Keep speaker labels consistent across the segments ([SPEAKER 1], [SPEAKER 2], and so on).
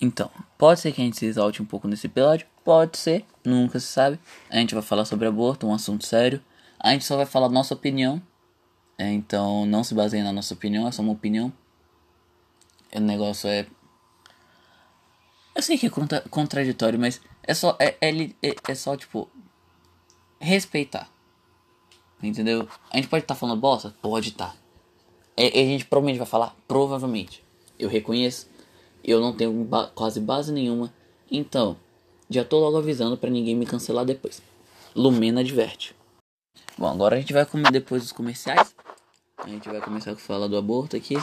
[SPEAKER 1] Então, pode ser que a gente se exalte um pouco nesse episódio, pode ser, nunca se sabe. A gente vai falar sobre aborto, um assunto sério. A gente só vai falar nossa opinião. É, então, não se baseie na nossa opinião, é só uma opinião. O negócio é. Eu sei que é contra contraditório, mas é só. É, é, é, é só, tipo. Respeitar. Entendeu? A gente pode estar tá falando bosta? Pode estar. Tá. É, a gente provavelmente vai falar? Provavelmente. Eu reconheço. Eu não tenho ba quase base nenhuma. Então, já tô logo avisando para ninguém me cancelar depois. Lumena adverte. Bom, agora a gente vai comer depois dos comerciais. A gente vai começar a falar do aborto aqui.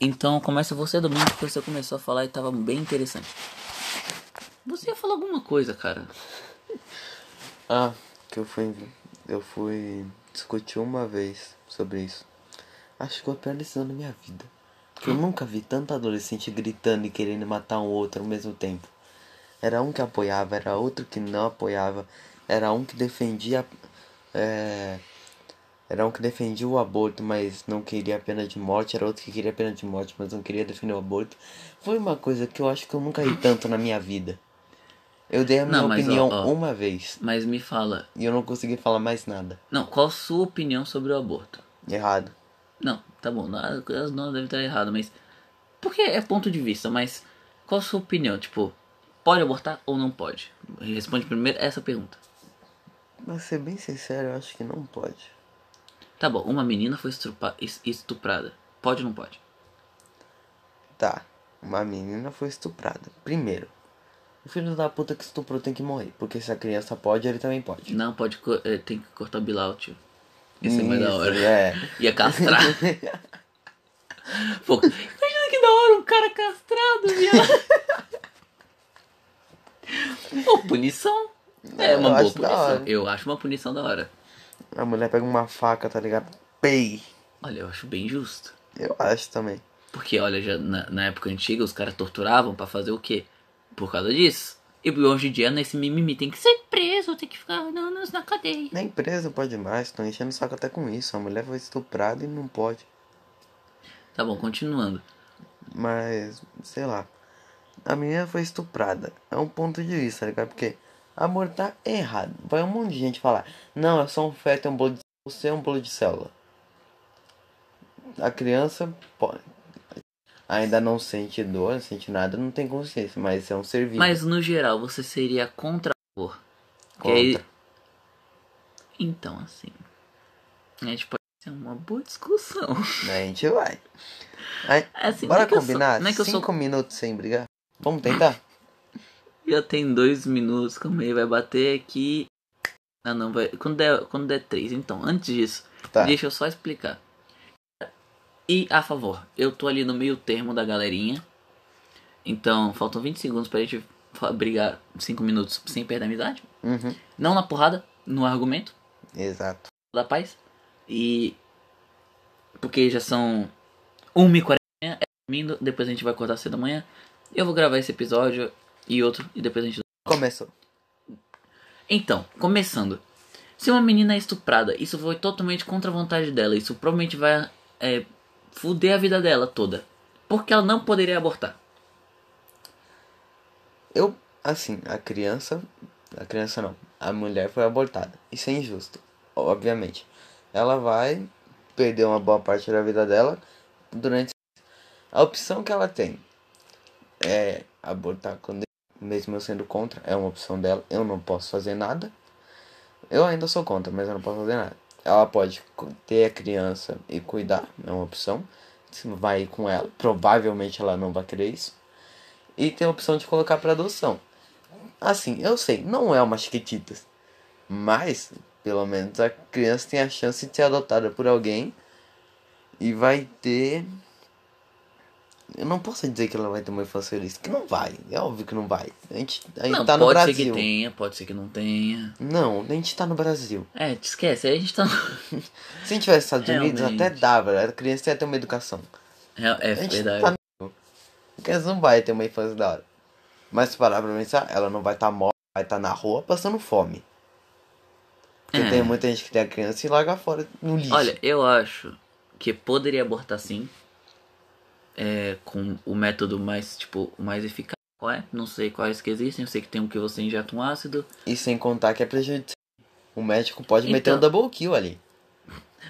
[SPEAKER 1] Então começa você, Domingo, porque você começou a falar e tava bem interessante. Você ia falar alguma coisa, cara.
[SPEAKER 2] Ah, que eu fui. Eu fui discutir uma vez sobre isso. Acho que foi a pior decisão da minha vida. Porque eu nunca vi tanto adolescente gritando e querendo matar um outro ao mesmo tempo. Era um que apoiava, era outro que não apoiava, era um que defendia. É, era um que defendia o aborto, mas não queria a pena de morte, era outro que queria a pena de morte, mas não queria defender o aborto. Foi uma coisa que eu acho que eu nunca vi tanto na minha vida. Eu dei a minha não, opinião ó, ó, uma vez.
[SPEAKER 1] Mas me fala.
[SPEAKER 2] E eu não consegui falar mais nada.
[SPEAKER 1] Não, qual a sua opinião sobre o aborto?
[SPEAKER 2] Errado.
[SPEAKER 1] Não, tá bom, as não devem estar errado, mas. Porque é ponto de vista, mas qual a sua opinião? Tipo, pode abortar ou não pode? Responde primeiro essa pergunta.
[SPEAKER 2] Pra ser bem sincero, eu acho que não pode.
[SPEAKER 1] Tá bom, uma menina foi estuprada. Pode ou não pode?
[SPEAKER 2] Tá, uma menina foi estuprada. Primeiro, o filho da puta que estuprou tem que morrer. Porque se a criança pode, ele também pode.
[SPEAKER 1] Não, pode. Eh, tem que cortar o bilau, tio. Isso é mais da hora. É. Ia castrar. Pô, imagina que da hora um cara castrado, viado. Pô, punição. É uma boa punição. Eu acho uma punição da hora.
[SPEAKER 2] A mulher pega uma faca, tá ligado? Pei.
[SPEAKER 1] Olha, eu acho bem justo.
[SPEAKER 2] Eu acho também.
[SPEAKER 1] Porque, olha, já na, na época antiga os caras torturavam para fazer o quê? Por causa disso. E hoje em dia, nesse mimimi, tem que ser preso, tem que ficar anos na cadeia.
[SPEAKER 2] Nem preso pode mais, estão enchendo o saco até com isso. A mulher foi estuprada e não pode.
[SPEAKER 1] Tá bom, continuando.
[SPEAKER 2] Mas, sei lá. A menina foi estuprada. É um ponto de vista, tá ligado? Porque amor tá errado. Vai um monte de gente falar: Não, é só um feto, é um bolo de... Você é um bolo de célula. A criança pode ainda não sente dor, não sente nada, não tem consciência, mas é um ser vivo.
[SPEAKER 1] Mas no geral, você seria contra a dor? Contra. Aí... Então, assim, a gente pode ter uma boa discussão.
[SPEAKER 2] A gente vai. Aí, é assim, bora combinar? Sou, é Cinco sou... minutos sem brigar? Vamos tentar?
[SPEAKER 1] Já tem dois minutos, como ele vai bater aqui. Ah não, vai. Quando der, quando der três. Então, antes disso, tá. deixa eu só explicar. E a favor, eu tô ali no meio termo da galerinha. Então, faltam 20 segundos pra gente brigar 5 minutos sem perder a amizade.
[SPEAKER 2] Uhum.
[SPEAKER 1] Não na porrada, no argumento.
[SPEAKER 2] Exato.
[SPEAKER 1] Da paz. E. Porque já são 1h40 é dormindo, depois a gente vai acordar cedo da manhã. Eu vou gravar esse episódio e outro, e depois a gente.
[SPEAKER 2] Começou.
[SPEAKER 1] Então, começando. Se uma menina é estuprada, isso foi totalmente contra a vontade dela. Isso provavelmente vai é, fuder a vida dela toda. Porque ela não poderia abortar.
[SPEAKER 2] Eu, assim, a criança. A criança não. A mulher foi abortada. Isso é injusto. Obviamente. Ela vai perder uma boa parte da vida dela durante. A opção que ela tem é abortar quando. Mesmo eu sendo contra, é uma opção dela. Eu não posso fazer nada. Eu ainda sou contra, mas eu não posso fazer nada. Ela pode ter a criança e cuidar, é uma opção. Vai com ela, provavelmente ela não vai querer isso. E tem a opção de colocar para adoção. Assim, eu sei, não é uma chiquititas, mas pelo menos a criança tem a chance de ser adotada por alguém e vai ter eu não posso dizer que ela vai ter uma infância feliz, que não vai. É óbvio que não vai. A gente, a gente
[SPEAKER 1] não,
[SPEAKER 2] tá no Brasil.
[SPEAKER 1] Pode ser que tenha, pode ser que não tenha.
[SPEAKER 2] Não, a gente tá no Brasil.
[SPEAKER 1] É, te esquece, a gente tá.
[SPEAKER 2] Se a gente tivesse nos Estados Unidos, até dava. A criança ia ter uma educação.
[SPEAKER 1] É, é verdade. Tá
[SPEAKER 2] no... A criança não vai ter uma infância da hora. Mas se parar pra pensar, ela não vai estar tá morta, vai estar tá na rua passando fome. Porque é. tem muita gente que tem a criança e larga fora no lixo.
[SPEAKER 1] Olha, eu acho que poderia abortar sim é, com o método mais, tipo, o mais eficaz. Qual é? Não sei quais que existem. Eu sei que tem um que você injeta um ácido.
[SPEAKER 2] E sem contar que é prejudicial. O médico pode meter um
[SPEAKER 1] Então-
[SPEAKER 2] double kill ali.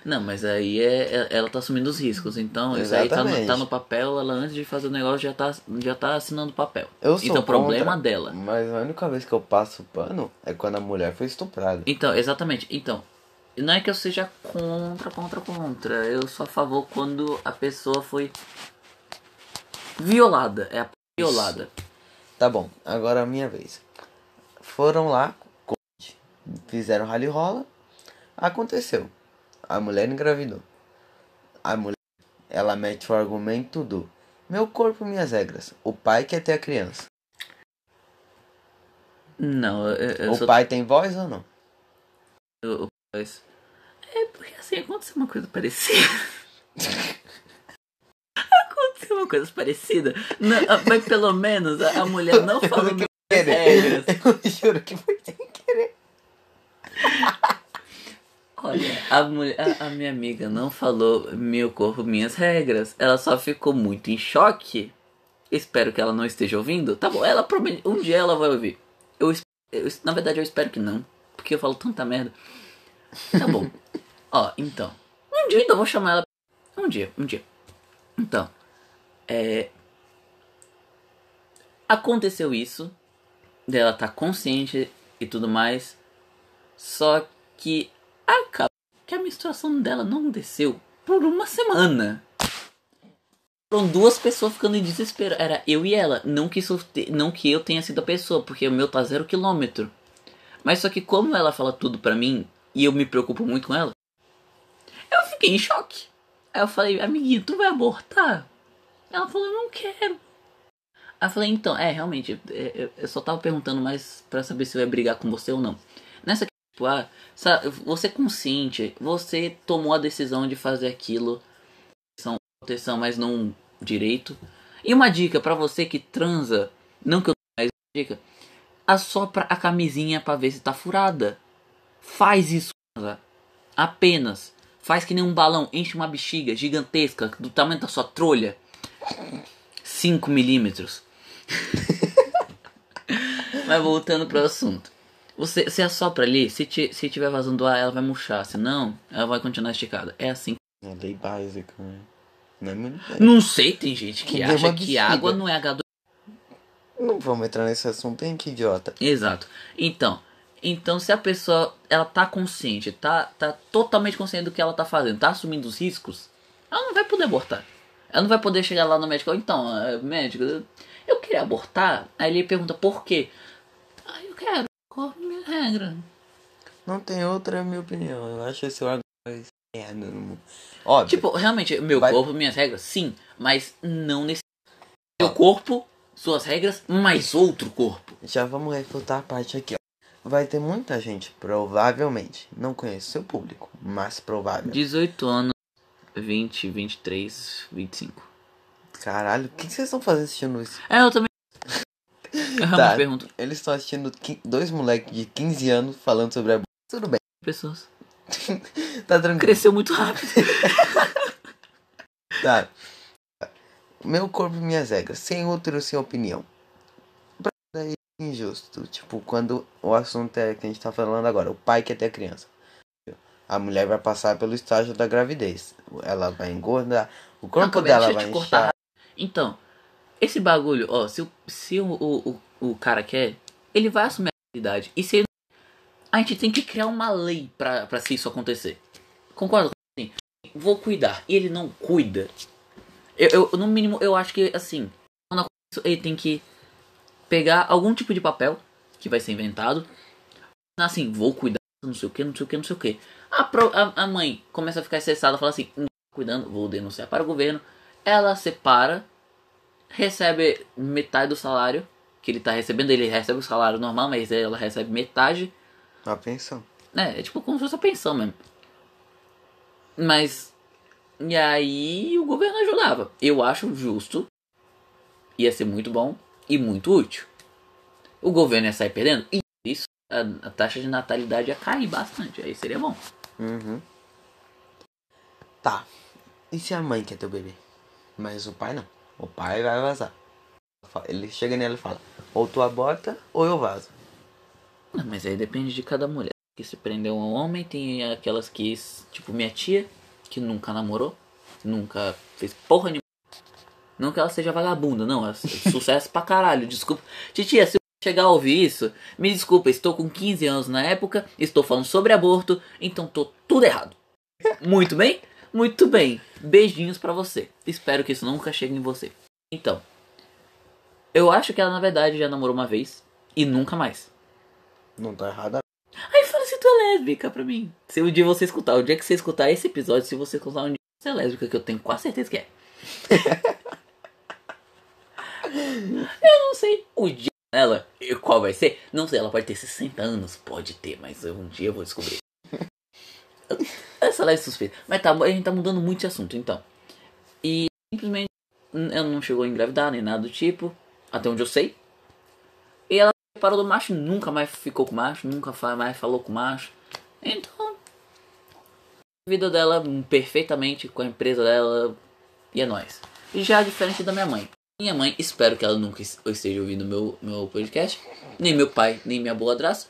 [SPEAKER 1] Não, mas aí é, é- ela tá assumindo os riscos. Então, isso aí tá no,
[SPEAKER 2] Exatamente.
[SPEAKER 1] tá no papel. Ela antes de fazer o negócio já tá, já tá assinando o papel.
[SPEAKER 2] Eu sou
[SPEAKER 1] então, problema
[SPEAKER 2] contra,
[SPEAKER 1] dela.
[SPEAKER 2] Mas a única vez que eu passo pano é quando a mulher foi estuprada.
[SPEAKER 1] Então, exatamente. Então, não é que eu seja contra, contra, contra. Eu sou a favor quando a pessoa foi violada. É a violada.
[SPEAKER 2] Tá bom, agora é a minha vez. Foram lá, fizeram rally rola. Aconteceu. A mulher engravidou. A mulher, ela mete o argumento do meu corpo, minhas regras. O pai quer ter a criança.
[SPEAKER 1] Não, eu, eu
[SPEAKER 2] o
[SPEAKER 1] sou.
[SPEAKER 2] pai tem voz ou não?
[SPEAKER 1] eu- eu- mas- É porque assim, aconteceu uma coisa parecida. Aconteceu uma coisa parecida. Não, ah, mas pelo menos a, a mulher não falou minhas regras.
[SPEAKER 2] Eu juro que foi sem querer.
[SPEAKER 1] Olha, a, mulher, a, a minha amiga não falou meu corpo, minhas regras. Ela só ficou muito em choque. Espero que ela não esteja ouvindo. Tá bom, ela. Um dia ela vai ouvir. Eu, eu- na verdade, eu espero que não. Porque eu falo tanta merda. Tá bom. Ó, então. Um dia ainda eu vou chamar ela. Um dia, um dia. Então. É. Aconteceu isso. Dela tá consciente e tudo mais. Só que acaba que a menstruação dela não desceu por uma semana. Foram duas pessoas ficando em desespero. Era eu e ela. Não que, isso não que eu tenha sido a pessoa, porque o meu tá zero quilômetro. Mas só que como ela fala tudo pra mim, e eu me preocupo muito com ela, eu fiquei em choque. Aí eu falei, amiguinho, tu vai abortar? Ela falou, eu não quero. Aí eu falei, então, é, realmente, é, eu- eu só tava perguntando mais pra saber se eu ia brigar com você ou não. Nessa tipo, ah, você é consciente, você tomou a decisão de fazer aquilo, são proteção, mas não direito. E uma dica pra você que transa, não que eu uma dica, assopra a camisinha pra ver se tá furada. Faz isso, transa. apenas. Faz que nem um balão, enche uma bexiga gigantesca do tamanho da sua trolha. 5 milímetros. Mas voltando pro assunto. Você, você assopra ali, se, ti- se tiver vazando ar, ela vai murchar. Se não, ela vai continuar esticada. É assim.
[SPEAKER 2] É lei básica, né? Não é muito.
[SPEAKER 1] Não sei, tem gente que
[SPEAKER 2] Que
[SPEAKER 1] acha que água não é H2.
[SPEAKER 2] Não vamos entrar nesse assunto, hein, que idiota.
[SPEAKER 1] Exato. Então, então se a pessoa ela tá consciente, tá, tá totalmente consciente do que ela tá fazendo, tá assumindo os riscos, ela não vai poder abortar. Ela não vai poder chegar lá no médico, então, eh, médico, eu- queria abortar. Aí ele pergunta por quê? Ah, eu quero, qual a minha regra?
[SPEAKER 2] Não tem outra, é minha opinião. Eu acho esse órgão mais merda no mundo. Óbvio.
[SPEAKER 1] Tipo, realmente, meu
[SPEAKER 2] Vai-
[SPEAKER 1] corpo, minhas regras, sim, mas não nesse. Meu corpo, suas regras, mais outro corpo.
[SPEAKER 2] Já vamos refutar a parte aqui, ó. Vai ter muita gente, provavelmente, não conhece seu público, mas provável.
[SPEAKER 1] 18 anos, 20, 23, 25.
[SPEAKER 2] Caralho, o que que vocês estão fazendo assistindo isso?
[SPEAKER 1] É, eu também. Eu
[SPEAKER 2] Tá.
[SPEAKER 1] pergunto.
[SPEAKER 2] Eles estão assistindo dois moleques de 15 anos falando sobre a... Tudo bem,
[SPEAKER 1] Pessoas.
[SPEAKER 2] tá tranquilo.
[SPEAKER 1] Cresceu muito rápido.
[SPEAKER 2] Tá. Meu corpo e minhas regras, sem útero, sem opinião. Pra é injusto. Tipo, quando o assunto é que a gente tá falando agora, o pai quer ter a criança. A mulher vai passar pelo estágio da gravidez. Ela vai engordar. O corpo
[SPEAKER 1] Não,
[SPEAKER 2] dela vai inchar.
[SPEAKER 1] Então, esse bagulho, ó, se, o, se o, o, o, cara quer, ele vai assumir a realidade. E se ele. A gente tem que criar uma lei pra, pra se isso acontecer. Concorda? Assim, vou cuidar. E ele não cuida. Eu, eu, no mínimo, eu acho que, assim, quando acontece ele tem que pegar algum tipo de papel que vai ser inventado. Assim, vou cuidar, não sei o que, não sei o que, não sei o que. A, pro- a, a mãe começa a ficar estressada, fala assim, "Não tô cuidando, vou denunciar para o governo. Ela separa, recebe metade do salário que ele tá recebendo. Ele recebe o salário normal, mas ela recebe metade.
[SPEAKER 2] A pensão.
[SPEAKER 1] É, é tipo como se fosse a pensão mesmo. Mas. E aí o governo ajudava. Eu acho justo. Ia ser muito bom e muito útil. O governo ia sair perdendo. E isso, a, a taxa de natalidade ia cair bastante. Aí seria bom.
[SPEAKER 2] Uhum. Tá. E se a mãe quer ter o bebê? Mas o pai não. O pai vai vazar. Ele chega nele e fala: ou tu aborta ou eu vazo.
[SPEAKER 1] Não, mas aí depende de cada mulher. Que se prendeu um homem, tem aquelas que, tipo minha tia, que nunca namorou, nunca fez porra nenhuma. Não que ela seja vagabunda, não, é sucesso pra caralho, desculpa. Titia, se chegar a ouvir isso, me desculpa, estou com 15 anos na época, estou falando sobre aborto, então tô tudo errado. Muito bem? Muito bem. Beijinhos para você. Espero que isso nunca chegue em você. Então, eu acho que ela na verdade já namorou uma vez e nunca mais.
[SPEAKER 2] Não tá errada.
[SPEAKER 1] Aí fala se tu é lésbica pra mim. Se o dia você escutar, o dia que você escutar esse episódio, se você escutar um dia você é lésbica, que eu tenho quase certeza que é. eu não sei. O dia dela, qual vai ser? Não sei, ela pode ter 60 anos, pode ter, mas um dia eu vou descobrir. Essa lá é suspeita. Mas tá, a gente tá mudando muito de assunto, então. E simplesmente ela não chegou a engravidar nem nada do tipo, até onde eu sei. E ela parou do macho, nunca mais ficou com macho, nunca mais falou com macho. Então, a vida dela perfeitamente com a empresa dela e é nóis. E já diferente da minha mãe. Minha mãe, espero que ela nunca esteja ouvindo meu, meu podcast. Nem meu pai, nem minha boa draça.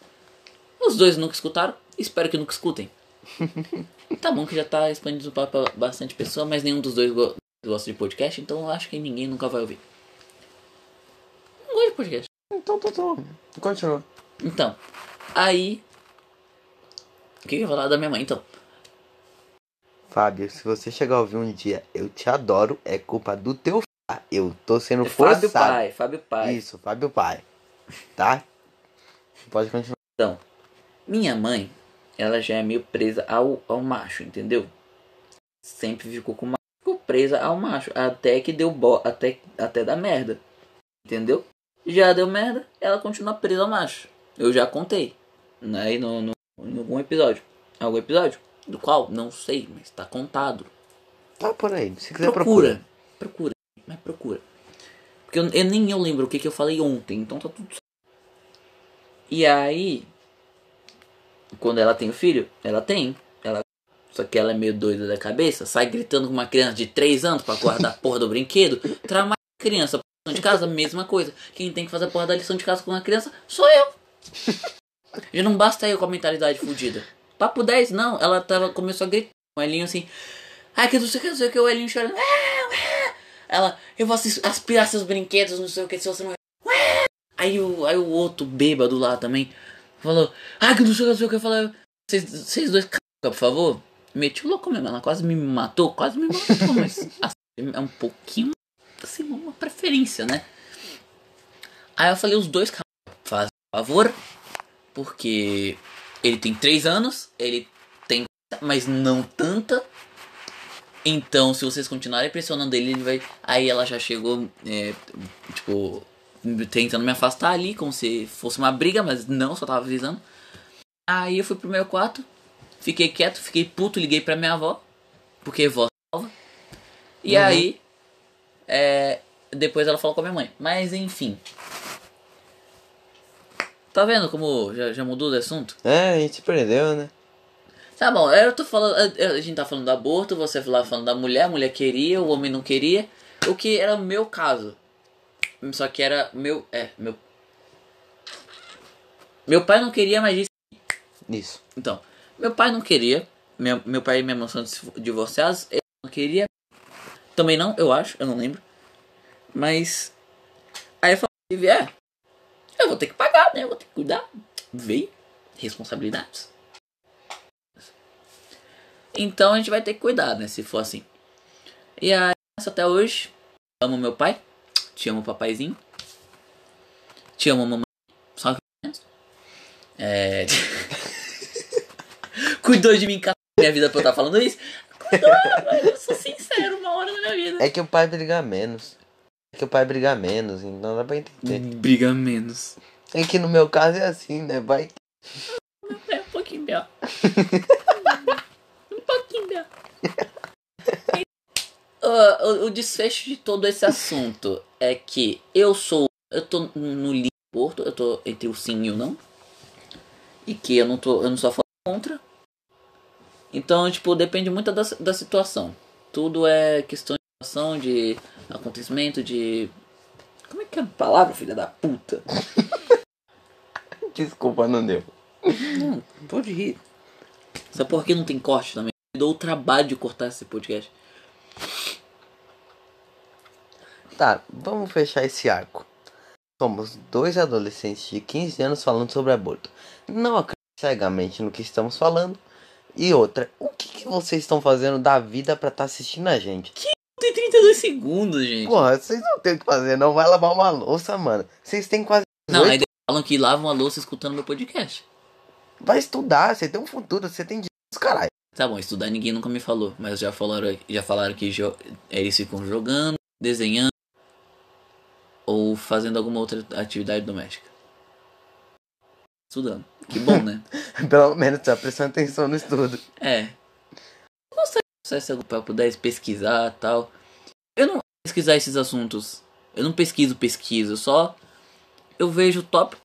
[SPEAKER 1] Os dois nunca escutaram. Espero que nunca escutem. tá bom que já tá expandindo para bastante pessoa, mas nenhum dos dois go gosta de podcast, então eu acho que ninguém nunca vai ouvir. Não gosto de podcast.
[SPEAKER 2] Então, tá bom. Continua.
[SPEAKER 1] Então, aí. O que eu ia falar da minha mãe, então?
[SPEAKER 2] Fábio, se você chegar a ouvir um dia, eu te adoro, é culpa do teu. Eu tô sendo é
[SPEAKER 1] forçado. Fábio Pai, Fábio Pai.
[SPEAKER 2] Isso, Fábio Pai. Tá? Pode continuar.
[SPEAKER 1] Então, minha mãe, ela já é meio presa ao, ao macho, entendeu? Sempre ficou com macho, ficou presa ao macho, até que deu bo até até dar merda. Entendeu? Já deu merda, ela continua presa ao macho. Eu já contei, né, no, no, em algum episódio. Algum episódio? Do qual? Não sei, mas tá contado.
[SPEAKER 2] Tá por aí, se quiser
[SPEAKER 1] procura. Procura, procura. Porque eu, eu, nem eu lembro o que, que eu falei ontem, então tá tudo E aí, quando ela tem o filho, ela tem. Ela, só que ela é meio doida da cabeça, sai gritando com uma criança de 3 anos para guardar a porra do brinquedo, trauma a criança. Lição de casa, mesma coisa. Quem tem que fazer a porra da lição de casa com a criança sou eu. Já não basta eu com a mentalidade fodida. Papo 10, não. Ela tava, começou a gritar. O Elinho assim. Ai, que não sei o que, não sei o que. O Elinho chorando. Ela, eu vou aspirar seus brinquedos, não sei o que, se você não. Aí o, aí o outro bêbado lá também falou, ah, que não sei o que. Eu falei, vocês, dois, por favor. Meti o louco mesmo, ela quase me matou, quase me matou, mas assim, é um pouquinho, assim, uma preferência, né? Aí eu falei, os dois, faz favor, porque ele tem 3 anos, ele tem, mas não tanta. Então, se vocês continuarem pressionando ele, ele vai. Aí ela já chegou, é, tipo, tentando me afastar ali, como se fosse uma briga, mas não, só tava avisando. Aí eu fui pro meu quarto, fiquei quieto, fiquei puto, liguei pra minha avó, porque vó salva. E uhum. aí, é, depois ela falou com a minha mãe. Mas enfim. Tá vendo como já, já mudou de assunto?
[SPEAKER 2] É, a gente perdeu, né?
[SPEAKER 1] Tá bom, eu tô falando. A gente tá falando do aborto, você lá falando da mulher, a mulher queria, o homem não queria. O que era o meu caso. Só que era meu. É, meu. Meu pai não queria, mas disse.
[SPEAKER 2] Isso.
[SPEAKER 1] Então, meu pai não queria. Meu, meu pai e minha mãe são divorciados. Ele não queria. Também não, eu acho, eu não lembro. Mas. Aí eu falei, vier, eu vou ter que pagar, né? Eu vou ter que cuidar. Veio. Responsabilidades. Então a gente vai ter que cuidar, né? Se for assim. E aí, até hoje, amo meu pai. Te amo, papaizinho. Te amo, mamãe. Só que. É. Cuidou de mim, minha vida pra eu estar falando isso? Cuidou, eu sou sincero, uma hora na minha vida.
[SPEAKER 2] É que o pai briga menos. É que o pai briga menos, então dá pra entender.
[SPEAKER 1] Briga menos.
[SPEAKER 2] É que no meu caso é assim, né? Vai.
[SPEAKER 1] É um pouquinho pior. uh, o, o, desfecho de todo esse assunto é que eu sou. Eu tô no livro Porto, eu tô entre o sim e o não. E que eu não tô. Eu não sou a favor contra. Então, tipo, depende muito da, da situação. Tudo é questão de situação de acontecimento de. Como é que é a palavra, filha da puta?
[SPEAKER 2] Desculpa, não deu.
[SPEAKER 1] Não, pode rir. Sabe por que não tem corte também? Eu dou o trabalho de cortar esse podcast.
[SPEAKER 2] Tá, vamos fechar esse arco. Somos dois adolescentes de 15 anos falando sobre aborto. Não acredito cegamente no que estamos falando. E outra, o que, que vocês estão fazendo da vida pra estar assistindo a gente?
[SPEAKER 1] Tem 32 segundos, gente.
[SPEAKER 2] Porra, vocês não tem o que fazer, não vai lavar uma louça, mano. Vocês têm quase.
[SPEAKER 1] Não,
[SPEAKER 2] 18,
[SPEAKER 1] aí falam que lavam a louça escutando meu podcast.
[SPEAKER 2] Vai estudar, você tem um futuro, você tem dinheiro, caralho.
[SPEAKER 1] Tá bom, estudar ninguém nunca me falou, mas já falaram, já falaram que jo- eles ficam jogando, desenhando ou fazendo alguma outra atividade doméstica. Estudando. Que bom, né?
[SPEAKER 2] Pelo menos tá prestando atenção no estudo.
[SPEAKER 1] É. Gostaria de acessar algum pra puder pesquisar tal. Eu não pesquisar esses assuntos. Eu não pesquiso, pesquiso. Só eu vejo o tópico.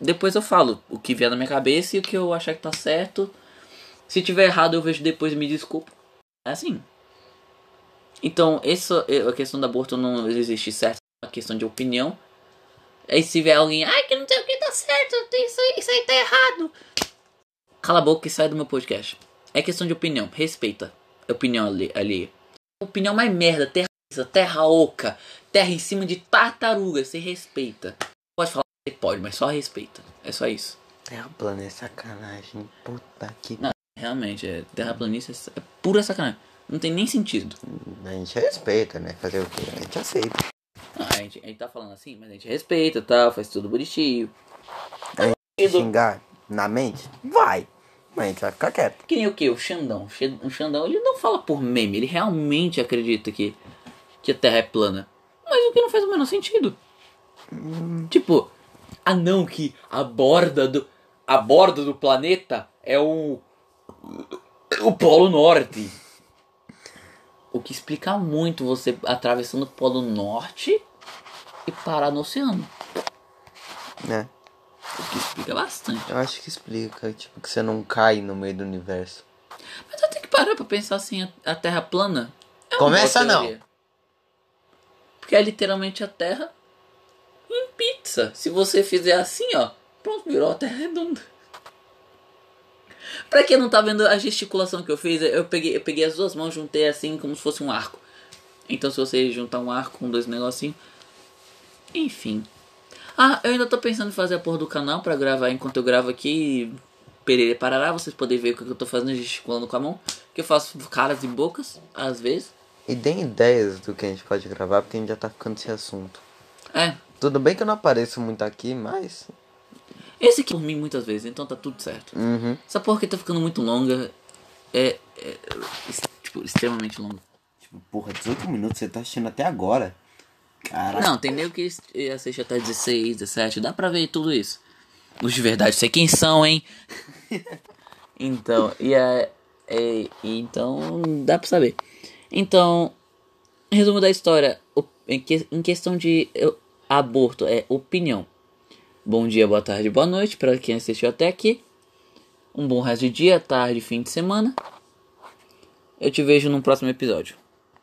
[SPEAKER 1] Depois eu falo o que vier na minha cabeça e o que eu achar que tá certo. Se tiver errado, eu vejo depois e me desculpo. É assim. Então, essa, a questão do aborto não existe certo. É uma questão de opinião. Aí se vier alguém, ai que não sei o que tá certo, isso aí, isso aí tá errado. Cala a boca e sai do meu podcast. É questão de opinião. Respeita a opinião ali. ali. Opinião mais merda. Terra, terra oca. Terra em cima de tartaruga. Você respeita. Pode falar, você pode, mas só respeita. É só isso.
[SPEAKER 2] Terra plana é sacanagem. Puta que.
[SPEAKER 1] Não. Realmente, é, terraplanista é pura sacanagem. Não tem nem sentido.
[SPEAKER 2] A gente respeita, né? Fazer o quê? A gente aceita.
[SPEAKER 1] Não, a, gente, a gente tá falando assim, mas a gente respeita, tal, faz tudo bonitinho.
[SPEAKER 2] Xingar na mente? Vai. Mas a gente vai ficar quieto.
[SPEAKER 1] Que nem o que? O Xandão. O Xandão, ele não fala por meme, ele realmente acredita que, que a Terra é plana. Mas o que não faz o menor sentido. Tipo, ah não, que a borda do. A borda do planeta é o. O Polo Norte. O que explica muito você atravessando o Polo Norte e parar no oceano.
[SPEAKER 2] Né?
[SPEAKER 1] O que explica bastante.
[SPEAKER 2] Eu acho que explica, tipo, que você não cai no meio do universo.
[SPEAKER 1] Mas eu tenho que parar pra pensar assim, a, Terra plana. É uma
[SPEAKER 2] Começa não.
[SPEAKER 1] Porque é literalmente a Terra em pizza. Se você fizer assim, ó, pronto, virou a Terra redonda. Pra quem não tá vendo a gesticulação que eu fiz, eu peguei, eu peguei as duas mãos, juntei assim como se fosse um arco. Então se você juntar um arco com dois negocinhos. Enfim. Ah, eu ainda tô pensando em fazer a porra do canal pra gravar enquanto eu gravo aqui. Perere parará, vocês podem ver o que eu tô fazendo gesticulando com a mão. Que eu faço caras e bocas, às vezes.
[SPEAKER 2] E deem ideias do que a gente pode gravar, porque a gente já tá ficando sem assunto.
[SPEAKER 1] É.
[SPEAKER 2] Tudo bem que eu não apareço muito aqui, mas.
[SPEAKER 1] Esse aqui dormi muitas vezes, então tá tudo certo.
[SPEAKER 2] Uhum.
[SPEAKER 1] Essa porra aqui tá ficando muito longa. É. é, es- tipo, extremamente longa.
[SPEAKER 2] Tipo, porra, 18 minutos, você tá assistindo até agora. Caralho.
[SPEAKER 1] Não, tem nego que assiste até 16, 17, dá pra ver tudo isso. Os de verdade, sei quem são, hein? então, e é, é- Então, dá pra saber. Então, resumo da história. Em, que- em questão de eu- aborto, é opinião. Bom dia, boa tarde, boa noite pra quem assistiu até aqui. Um bom resto de dia, tarde, fim de semana. Eu te vejo no próximo episódio.